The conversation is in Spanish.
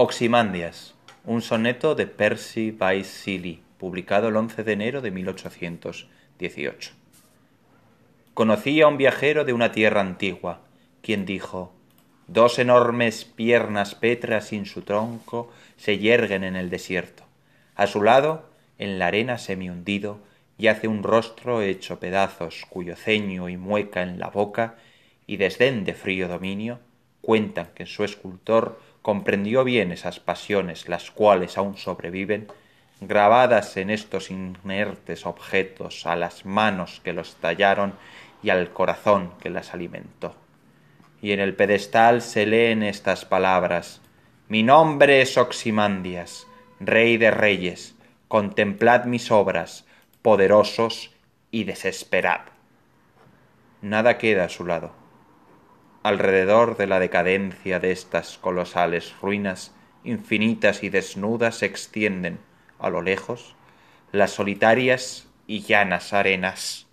Oximandias, un soneto de Percy Bysshe Shelley, publicado el 11 de enero de 1818. Conocí a un viajero de una tierra antigua, quien dijo, Dos enormes piernas pétreas sin su tronco se yerguen en el desierto. A su lado, en la arena semi-hundido, yace un rostro hecho pedazos, cuyo ceño y mueca en la boca y desdén de frío dominio cuentan que su escultor comprendió bien esas pasiones las cuales aún sobreviven, grabadas en estos inertes objetos a las manos que los tallaron y al corazón que las alimentó. Y en el pedestal se leen estas palabras Mi nombre es Oximandias, rey de reyes, contemplad mis obras, poderosos y desesperad. Nada queda a su lado Alrededor de la decadencia de estas colosales ruinas infinitas y desnudas se extienden, a lo lejos, las solitarias y llanas arenas